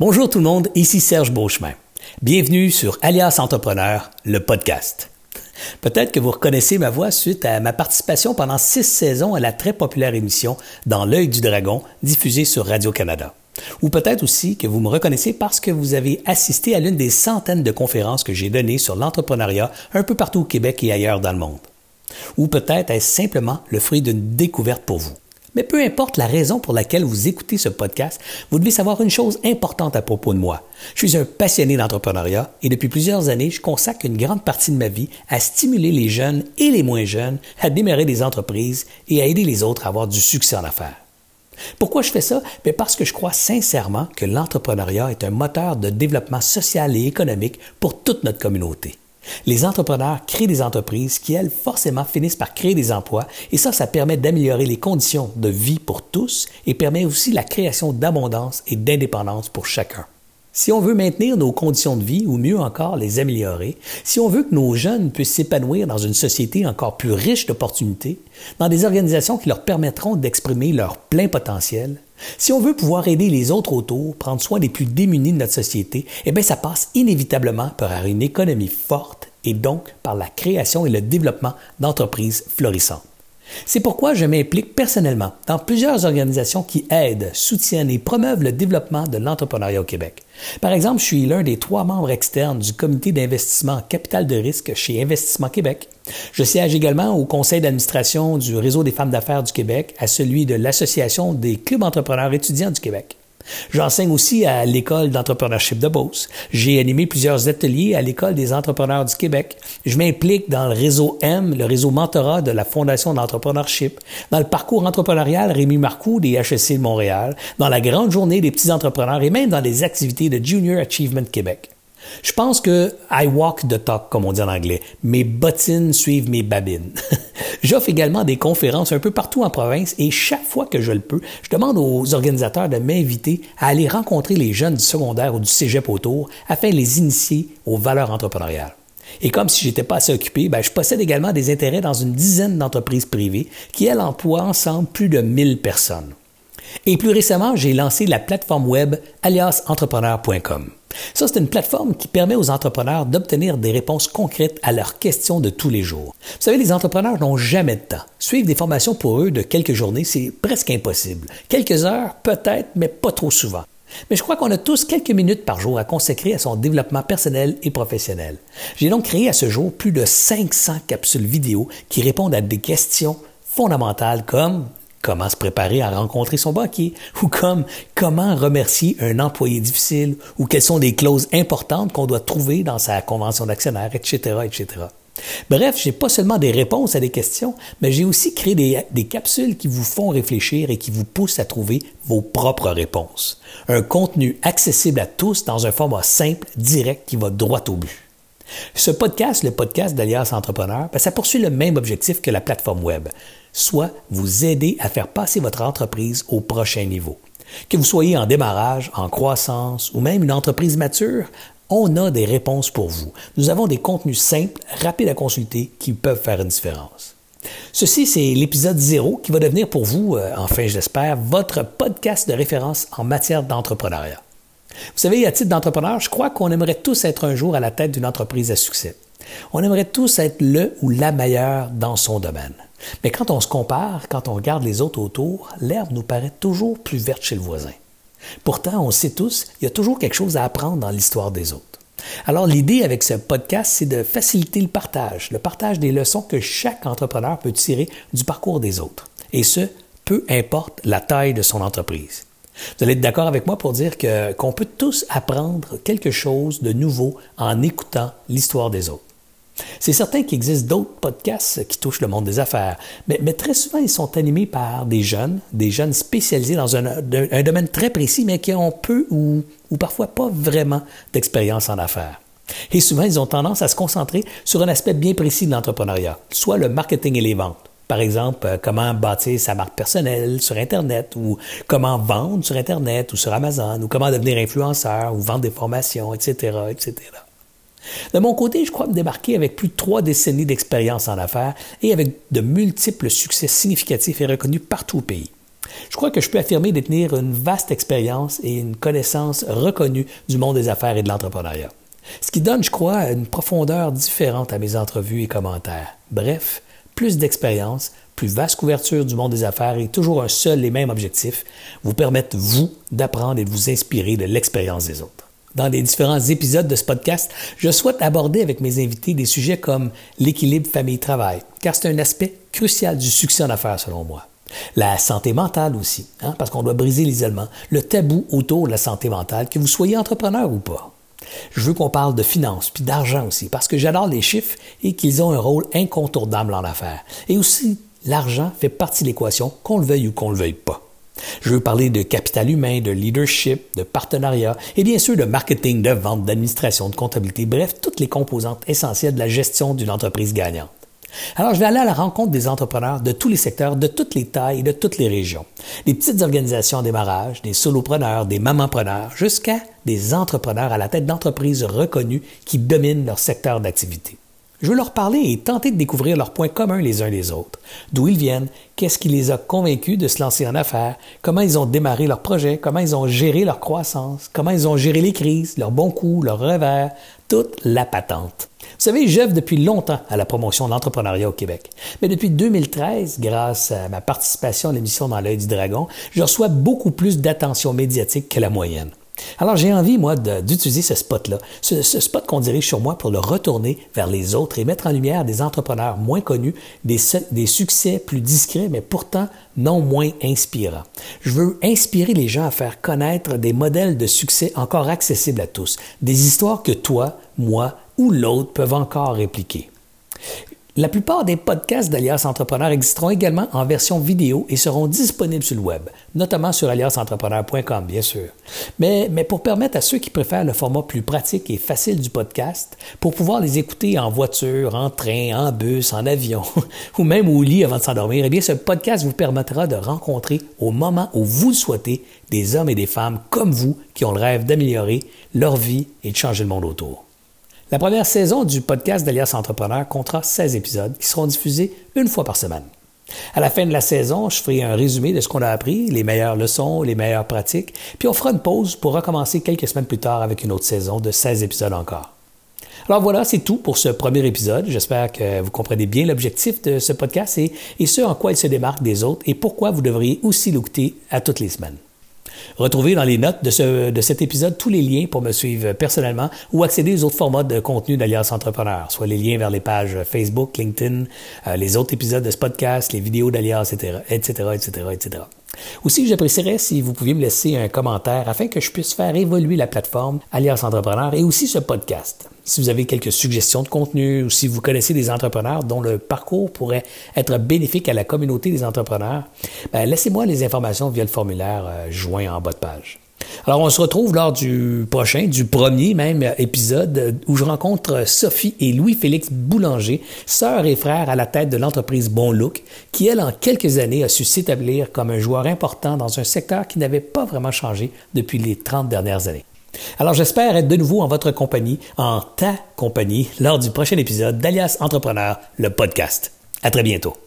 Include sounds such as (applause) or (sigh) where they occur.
Bonjour tout le monde, ici Serge Beauchemin. Bienvenue sur Alias Entrepreneur, le podcast. Peut-être que vous reconnaissez ma voix suite à ma participation pendant six saisons à la très populaire émission Dans l'œil du dragon, diffusée sur Radio-Canada. Ou peut-être aussi que vous me reconnaissez parce que vous avez assisté à l'une des centaines de conférences que j'ai données sur l'entrepreneuriat un peu partout au Québec et ailleurs dans le monde. Ou peut-être est-ce simplement le fruit d'une découverte pour vous. Mais peu importe la raison pour laquelle vous écoutez ce podcast, vous devez savoir une chose importante à propos de moi. Je suis un passionné d'entrepreneuriat et depuis plusieurs années, je consacre une grande partie de ma vie à stimuler les jeunes et les moins jeunes à démarrer des entreprises et à aider les autres à avoir du succès en affaires. Pourquoi je fais ça? Ben, parce que je crois sincèrement que l'entrepreneuriat est un moteur de développement social et économique pour toute notre communauté. Les entrepreneurs créent des entreprises qui, elles, forcément finissent par créer des emplois et ça, ça permet d'améliorer les conditions de vie pour tous et permet aussi la création d'abondance et d'indépendance pour chacun. Si on veut maintenir nos conditions de vie ou mieux encore les améliorer, si on veut que nos jeunes puissent s'épanouir dans une société encore plus riche d'opportunités, dans des organisations qui leur permettront d'exprimer leur plein potentiel, si on veut pouvoir aider les autres autour, prendre soin des plus démunis de notre société, eh bien, ça passe inévitablement par une économie forte et donc par la création et le développement d'entreprises florissantes. C'est pourquoi je m'implique personnellement dans plusieurs organisations qui aident, soutiennent et promeuvent le développement de l'entrepreneuriat au Québec. Par exemple, je suis l'un des trois membres externes du comité d'investissement en capital de risque chez Investissement Québec. Je siège également au conseil d'administration du Réseau des femmes d'affaires du Québec, à celui de l'Association des clubs entrepreneurs étudiants du Québec. J'enseigne aussi à l'école d'entrepreneurship de Beauce. J'ai animé plusieurs ateliers à l'école des entrepreneurs du Québec. Je m'implique dans le réseau M, le réseau mentorat de la Fondation d'entrepreneurship, dans le parcours entrepreneurial Rémi Marcoux des HEC de Montréal, dans la grande journée des petits entrepreneurs et même dans les activités de Junior Achievement Québec. Je pense que I walk the talk, comme on dit en anglais. Mes bottines suivent mes babines. (laughs) J'offre également des conférences un peu partout en province et chaque fois que je le peux, je demande aux organisateurs de m'inviter à aller rencontrer les jeunes du secondaire ou du cégep autour afin de les initier aux valeurs entrepreneuriales. Et comme si j'étais pas assez occupé, ben, je possède également des intérêts dans une dizaine d'entreprises privées qui, elles, emploient ensemble plus de 1000 personnes. Et plus récemment, j'ai lancé la plateforme web aliasentrepreneur.com. Ça, c'est une plateforme qui permet aux entrepreneurs d'obtenir des réponses concrètes à leurs questions de tous les jours. Vous savez, les entrepreneurs n'ont jamais de temps. Suivre des formations pour eux de quelques journées, c'est presque impossible. Quelques heures, peut-être, mais pas trop souvent. Mais je crois qu'on a tous quelques minutes par jour à consacrer à son développement personnel et professionnel. J'ai donc créé à ce jour plus de 500 capsules vidéo qui répondent à des questions fondamentales comme comment se préparer à rencontrer son banquier, ou comme comment remercier un employé difficile, ou quelles sont les clauses importantes qu'on doit trouver dans sa convention d'actionnaire, etc., etc. Bref, j'ai pas seulement des réponses à des questions, mais j'ai aussi créé des, capsules qui vous font réfléchir et qui vous poussent à trouver vos propres réponses. Un contenu accessible à tous dans un format simple, direct, qui va droit au but. Ce podcast, le podcast d'Alias Entrepreneur, ben, ça poursuit le même objectif que la plateforme web, soit vous aider à faire passer votre entreprise au prochain niveau. Que vous soyez en démarrage, en croissance ou même une entreprise mature, on a des réponses pour vous. Nous avons des contenus simples, rapides à consulter qui peuvent faire une différence. Ceci, c'est l'épisode zéro qui va devenir pour vous, euh, enfin j'espère, votre podcast de référence en matière d'entrepreneuriat. Vous savez, à titre d'entrepreneur, je crois qu'on aimerait tous être un jour à la tête d'une entreprise à succès. On aimerait tous être le ou la meilleure dans son domaine. Mais quand on se compare, quand on regarde les autres autour, l'herbe nous paraît toujours plus verte chez le voisin. Pourtant, on sait tous, il y a toujours quelque chose à apprendre dans l'histoire des autres. Alors l'idée avec ce podcast, c'est de faciliter le partage, le partage des leçons que chaque entrepreneur peut tirer du parcours des autres. Et ce, peu importe la taille de son entreprise. Vous allez être d'accord avec moi pour dire qu'on peut tous apprendre quelque chose de nouveau en écoutant l'histoire des autres. C'est certain qu'il existe d'autres podcasts qui touchent le monde des affaires, mais, très souvent ils sont animés par des jeunes, des jeunes spécialisés dans un, domaine très précis, mais qui ont peu ou, ou parfois pas vraiment d'expérience en affaires. Et souvent, ils ont tendance à se concentrer sur un aspect bien précis de l'entrepreneuriat, soit le marketing et les ventes. Par exemple, euh, comment bâtir sa marque personnelle sur Internet ou comment vendre sur Internet ou sur Amazon ou comment devenir influenceur ou vendre des formations, etc., etc. De mon côté, je crois me démarquer avec plus de trois décennies d'expérience en affaires et avec de multiples succès significatifs et reconnus partout au pays. Je crois que je peux affirmer détenir une vaste expérience et une connaissance reconnue du monde des affaires et de l'entrepreneuriat. Ce qui donne, je crois, une profondeur différente à mes entrevues et commentaires. Bref, plus d'expérience, plus vaste couverture du monde des affaires et toujours un seul et même objectif, vous permettre, vous, d'apprendre et de vous inspirer de l'expérience des autres. Dans les différents épisodes de ce podcast, je souhaite aborder avec mes invités des sujets comme l'équilibre famille-travail, car c'est un aspect crucial du succès en affaires selon moi. La santé mentale aussi, hein, parce qu'on doit briser l'isolement, le tabou autour de la santé mentale, que vous soyez entrepreneur ou pas. Je veux qu'on parle de finances puis d'argent aussi, parce que j'adore les chiffres et qu'ils ont un rôle incontournable en affaires. Et aussi, l'argent fait partie de l'équation, qu'on le veuille ou qu'on le veuille pas. Je veux parler de capital humain, de leadership, de partenariat et bien sûr de marketing, de vente, d'administration, de comptabilité, bref, toutes les composantes essentielles de la gestion d'une entreprise gagnante. Alors, je vais aller à la rencontre des entrepreneurs de tous les secteurs, de toutes les tailles et de toutes les régions. Des petites organisations en démarrage, des solopreneurs, des mamans-preneurs, jusqu'à des entrepreneurs à la tête d'entreprises reconnues qui dominent leur secteur d'activité. Je veux leur parler et tenter de découvrir leurs points communs les uns les autres. D'où ils viennent, qu'est-ce qui les a convaincus de se lancer en affaires, comment ils ont démarré leur projet, comment ils ont géré leur croissance, comment ils ont géré les crises, leurs bons coups, leurs revers, toute la patente. Vous savez, j'œuvre depuis longtemps à la promotion de l'entrepreneuriat au Québec. Mais depuis 2013, grâce à ma participation à l'émission Dans l'œil du dragon, je reçois beaucoup plus d'attention médiatique que la moyenne. Alors j'ai envie, moi, d'utiliser ce spot-là, ce, spot qu'on dirige sur moi pour le retourner vers les autres et mettre en lumière des entrepreneurs moins connus, des, des succès plus discrets, mais pourtant non moins inspirants. Je veux inspirer les gens à faire connaître des modèles de succès encore accessibles à tous, des histoires que toi, moi ou l'autre peuvent encore répliquer. La plupart des podcasts d'Alias Entrepreneur existeront également en version vidéo et seront disponibles sur le web, notamment sur aliasentrepreneur.com, bien sûr. Mais, mais pour permettre à ceux qui préfèrent le format plus pratique et facile du podcast, pour pouvoir les écouter en voiture, en train, en bus, en avion, (laughs) ou même au lit avant de s'endormir, eh bien, ce podcast vous permettra de rencontrer au moment où vous le souhaitez des hommes et des femmes comme vous qui ont le rêve d'améliorer leur vie et de changer le monde autour. La première saison du podcast d'Alias Entrepreneur comptera 16 épisodes qui seront diffusés une fois par semaine. À la fin de la saison, je ferai un résumé de ce qu'on a appris, les meilleures leçons, les meilleures pratiques, puis on fera une pause pour recommencer quelques semaines plus tard avec une autre saison de 16 épisodes encore. Alors voilà, c'est tout pour ce premier épisode. J'espère que vous comprenez bien l'objectif de ce podcast et, et ce en quoi il se démarque des autres et pourquoi vous devriez aussi l'écouter à toutes les semaines. Retrouvez dans les notes de, ce, de cet épisode tous les liens pour me suivre personnellement ou accéder aux autres formats de contenu d'Alliance Entrepreneur, soit les liens vers les pages Facebook, LinkedIn, euh, les autres épisodes de ce podcast, les vidéos d'Alliance, etc., etc., etc., etc. Aussi, j'apprécierais si vous pouviez me laisser un commentaire afin que je puisse faire évoluer la plateforme Alliance Entrepreneur et aussi ce podcast. Si vous avez quelques suggestions de contenu ou si vous connaissez des entrepreneurs dont le parcours pourrait être bénéfique à la communauté des entrepreneurs, ben, laissez-moi les informations via le formulaire euh, joint en bas de page. Alors, on se retrouve lors du prochain, du premier même épisode où je rencontre Sophie et Louis-Félix Boulanger, sœurs et frères à la tête de l'entreprise Bon Look, qui, elle, en quelques années, a su s'établir comme un joueur important dans un secteur qui n'avait pas vraiment changé depuis les 30 dernières années. Alors j'espère être de nouveau en votre compagnie, en ta compagnie, lors du prochain épisode d'Alias Entrepreneur, le podcast. À très bientôt.